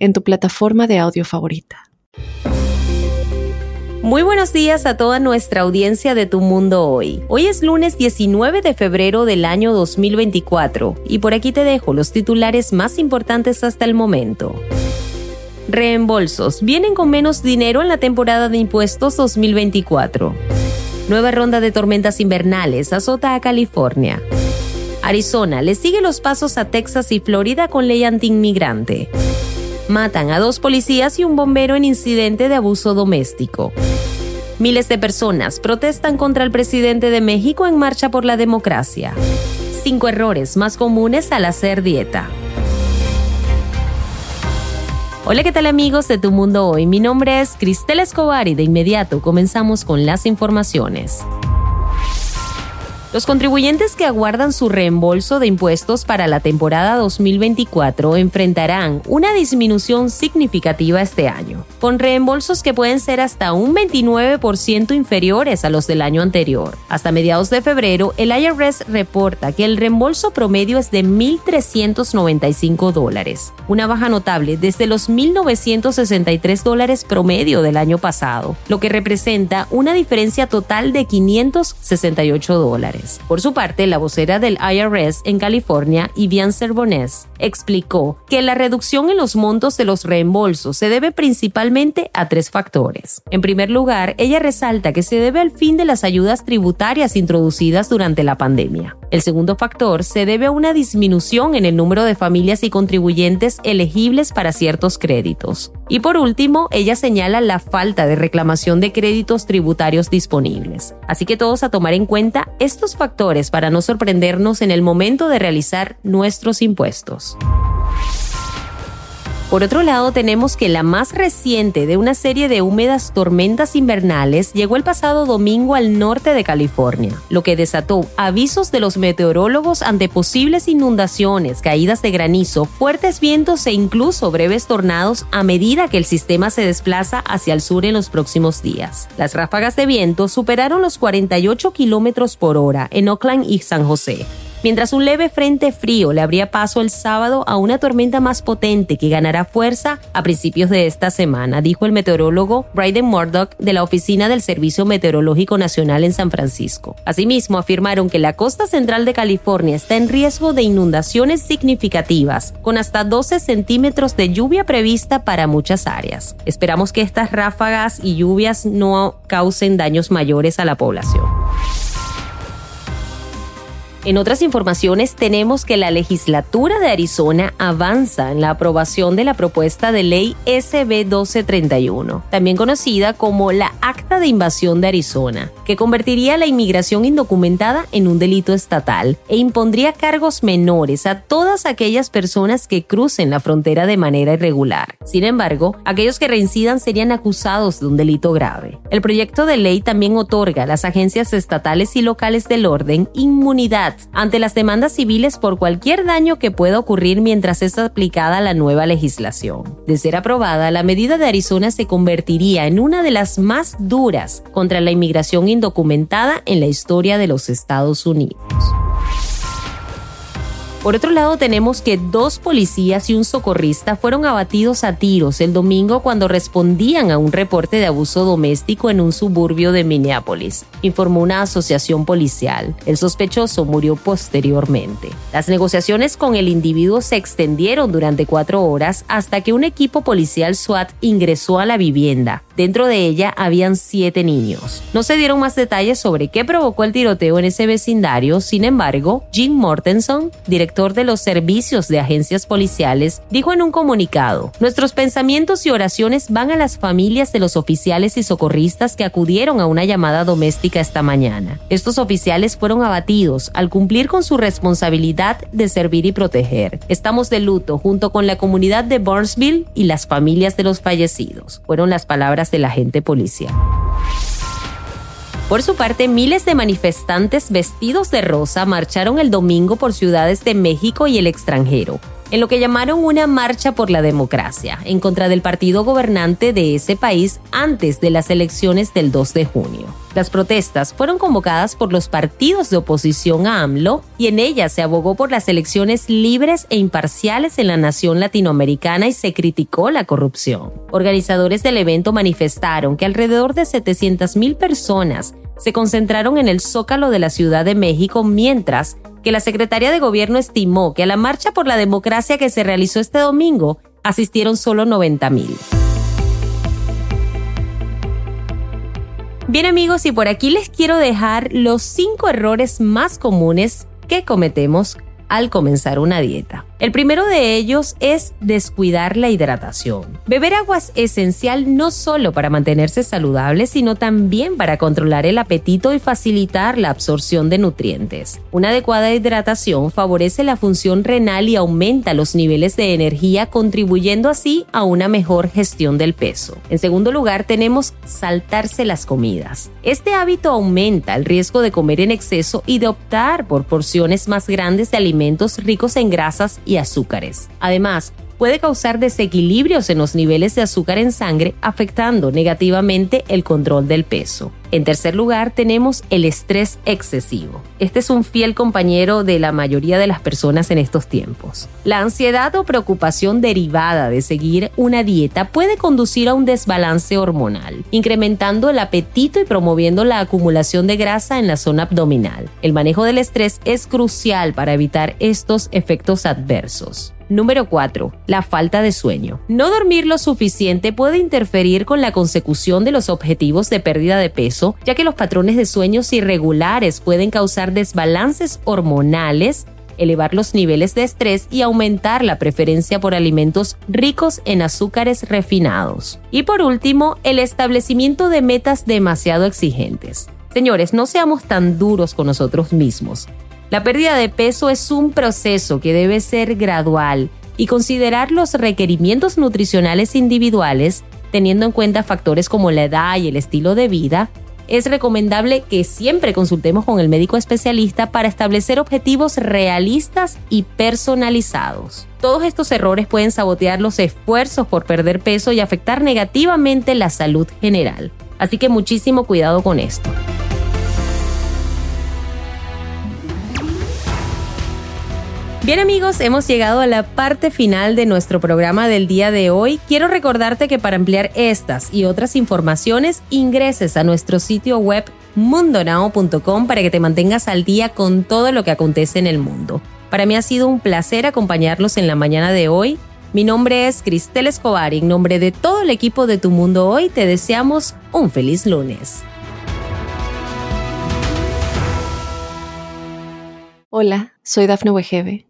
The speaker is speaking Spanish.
en tu plataforma de audio favorita. Muy buenos días a toda nuestra audiencia de Tu Mundo Hoy. Hoy es lunes 19 de febrero del año 2024 y por aquí te dejo los titulares más importantes hasta el momento. Reembolsos. Vienen con menos dinero en la temporada de impuestos 2024. Nueva ronda de tormentas invernales azota a California. Arizona le sigue los pasos a Texas y Florida con ley antiinmigrante. Matan a dos policías y un bombero en incidente de abuso doméstico. Miles de personas protestan contra el presidente de México en marcha por la democracia. Cinco errores más comunes al hacer dieta. Hola, ¿qué tal amigos de Tu Mundo Hoy? Mi nombre es Cristel Escobar y de inmediato comenzamos con las informaciones. Los contribuyentes que aguardan su reembolso de impuestos para la temporada 2024 enfrentarán una disminución significativa este año, con reembolsos que pueden ser hasta un 29% inferiores a los del año anterior. Hasta mediados de febrero, el IRS reporta que el reembolso promedio es de 1.395 dólares, una baja notable desde los 1.963 dólares promedio del año pasado, lo que representa una diferencia total de 568 dólares. Por su parte, la vocera del IRS en California, Ivian Cervonés, explicó que la reducción en los montos de los reembolsos se debe principalmente a tres factores. En primer lugar, ella resalta que se debe al fin de las ayudas tributarias introducidas durante la pandemia. El segundo factor se debe a una disminución en el número de familias y contribuyentes elegibles para ciertos créditos. Y por último, ella señala la falta de reclamación de créditos tributarios disponibles. Así que todos a tomar en cuenta estos factores para no sorprendernos en el momento de realizar nuestros impuestos. Por otro lado, tenemos que la más reciente de una serie de húmedas tormentas invernales llegó el pasado domingo al norte de California, lo que desató avisos de los meteorólogos ante posibles inundaciones, caídas de granizo, fuertes vientos e incluso breves tornados a medida que el sistema se desplaza hacia el sur en los próximos días. Las ráfagas de viento superaron los 48 kilómetros por hora en Oakland y San José, mientras un leve frente frío le abría paso el sábado a una tormenta más potente que ganará fuerza a principios de esta semana, dijo el meteorólogo Bryden Murdoch de la Oficina del Servicio Meteorológico Nacional en San Francisco. Asimismo, afirmaron que la costa central de California está en riesgo de inundaciones significativas, con hasta 12 centímetros de lluvia prevista para muchas áreas. Esperamos que estas ráfagas y lluvias no causen daños mayores a la población. En otras informaciones tenemos que la legislatura de Arizona avanza en la aprobación de la propuesta de ley SB 1231, también conocida como la Acta de Invasión de Arizona, que convertiría la inmigración indocumentada en un delito estatal e impondría cargos menores a todas aquellas personas que crucen la frontera de manera irregular. Sin embargo, aquellos que reincidan serían acusados de un delito grave. El proyecto de ley también otorga a las agencias estatales y locales del orden inmunidad ante las demandas civiles por cualquier daño que pueda ocurrir mientras es aplicada la nueva legislación. De ser aprobada, la medida de Arizona se convertiría en una de las más duras contra la inmigración indocumentada en la historia de los Estados Unidos. Por otro lado, tenemos que dos policías y un socorrista fueron abatidos a tiros el domingo cuando respondían a un reporte de abuso doméstico en un suburbio de Minneapolis, informó una asociación policial. El sospechoso murió posteriormente. Las negociaciones con el individuo se extendieron durante cuatro horas hasta que un equipo policial SWAT ingresó a la vivienda, Dentro de ella habían siete niños. No se dieron más detalles sobre qué provocó el tiroteo en ese vecindario, sin embargo, Jim Mortenson, director de los servicios de agencias policiales, dijo en un comunicado, Nuestros pensamientos y oraciones van a las familias de los oficiales y socorristas que acudieron a una llamada doméstica esta mañana. Estos oficiales fueron abatidos al cumplir con su responsabilidad de servir y proteger. Estamos de luto junto con la comunidad de Burnsville y las familias de los fallecidos. Fueron las palabras del agente policial. Por su parte, miles de manifestantes vestidos de rosa marcharon el domingo por ciudades de México y el extranjero, en lo que llamaron una marcha por la democracia, en contra del partido gobernante de ese país antes de las elecciones del 2 de junio. Las protestas fueron convocadas por los partidos de oposición a AMLO y en ellas se abogó por las elecciones libres e imparciales en la nación latinoamericana y se criticó la corrupción. Organizadores del evento manifestaron que alrededor de 700.000 personas se concentraron en el zócalo de la Ciudad de México mientras que la Secretaría de Gobierno estimó que a la marcha por la democracia que se realizó este domingo asistieron solo 90 mil. Bien amigos, y por aquí les quiero dejar los cinco errores más comunes que cometemos al comenzar una dieta. El primero de ellos es descuidar la hidratación. Beber agua es esencial no solo para mantenerse saludable, sino también para controlar el apetito y facilitar la absorción de nutrientes. Una adecuada hidratación favorece la función renal y aumenta los niveles de energía, contribuyendo así a una mejor gestión del peso. En segundo lugar, tenemos saltarse las comidas. Este hábito aumenta el riesgo de comer en exceso y de optar por porciones más grandes de alimentos ricos en grasas y azúcares. Además, puede causar desequilibrios en los niveles de azúcar en sangre, afectando negativamente el control del peso. En tercer lugar, tenemos el estrés excesivo. Este es un fiel compañero de la mayoría de las personas en estos tiempos. La ansiedad o preocupación derivada de seguir una dieta puede conducir a un desbalance hormonal, incrementando el apetito y promoviendo la acumulación de grasa en la zona abdominal. El manejo del estrés es crucial para evitar estos efectos adversos. Número 4. La falta de sueño. No dormir lo suficiente puede interferir con la consecución de los objetivos de pérdida de peso, ya que los patrones de sueños irregulares pueden causar desbalances hormonales, elevar los niveles de estrés y aumentar la preferencia por alimentos ricos en azúcares refinados. Y por último, el establecimiento de metas demasiado exigentes. Señores, no seamos tan duros con nosotros mismos. La pérdida de peso es un proceso que debe ser gradual y considerar los requerimientos nutricionales individuales, teniendo en cuenta factores como la edad y el estilo de vida, es recomendable que siempre consultemos con el médico especialista para establecer objetivos realistas y personalizados. Todos estos errores pueden sabotear los esfuerzos por perder peso y afectar negativamente la salud general. Así que muchísimo cuidado con esto. Bien amigos, hemos llegado a la parte final de nuestro programa del día de hoy. Quiero recordarte que para ampliar estas y otras informaciones ingreses a nuestro sitio web mundonao.com para que te mantengas al día con todo lo que acontece en el mundo. Para mí ha sido un placer acompañarlos en la mañana de hoy. Mi nombre es Cristel Escobar y en nombre de todo el equipo de Tu Mundo Hoy te deseamos un feliz lunes. Hola, soy Dafne Wegebe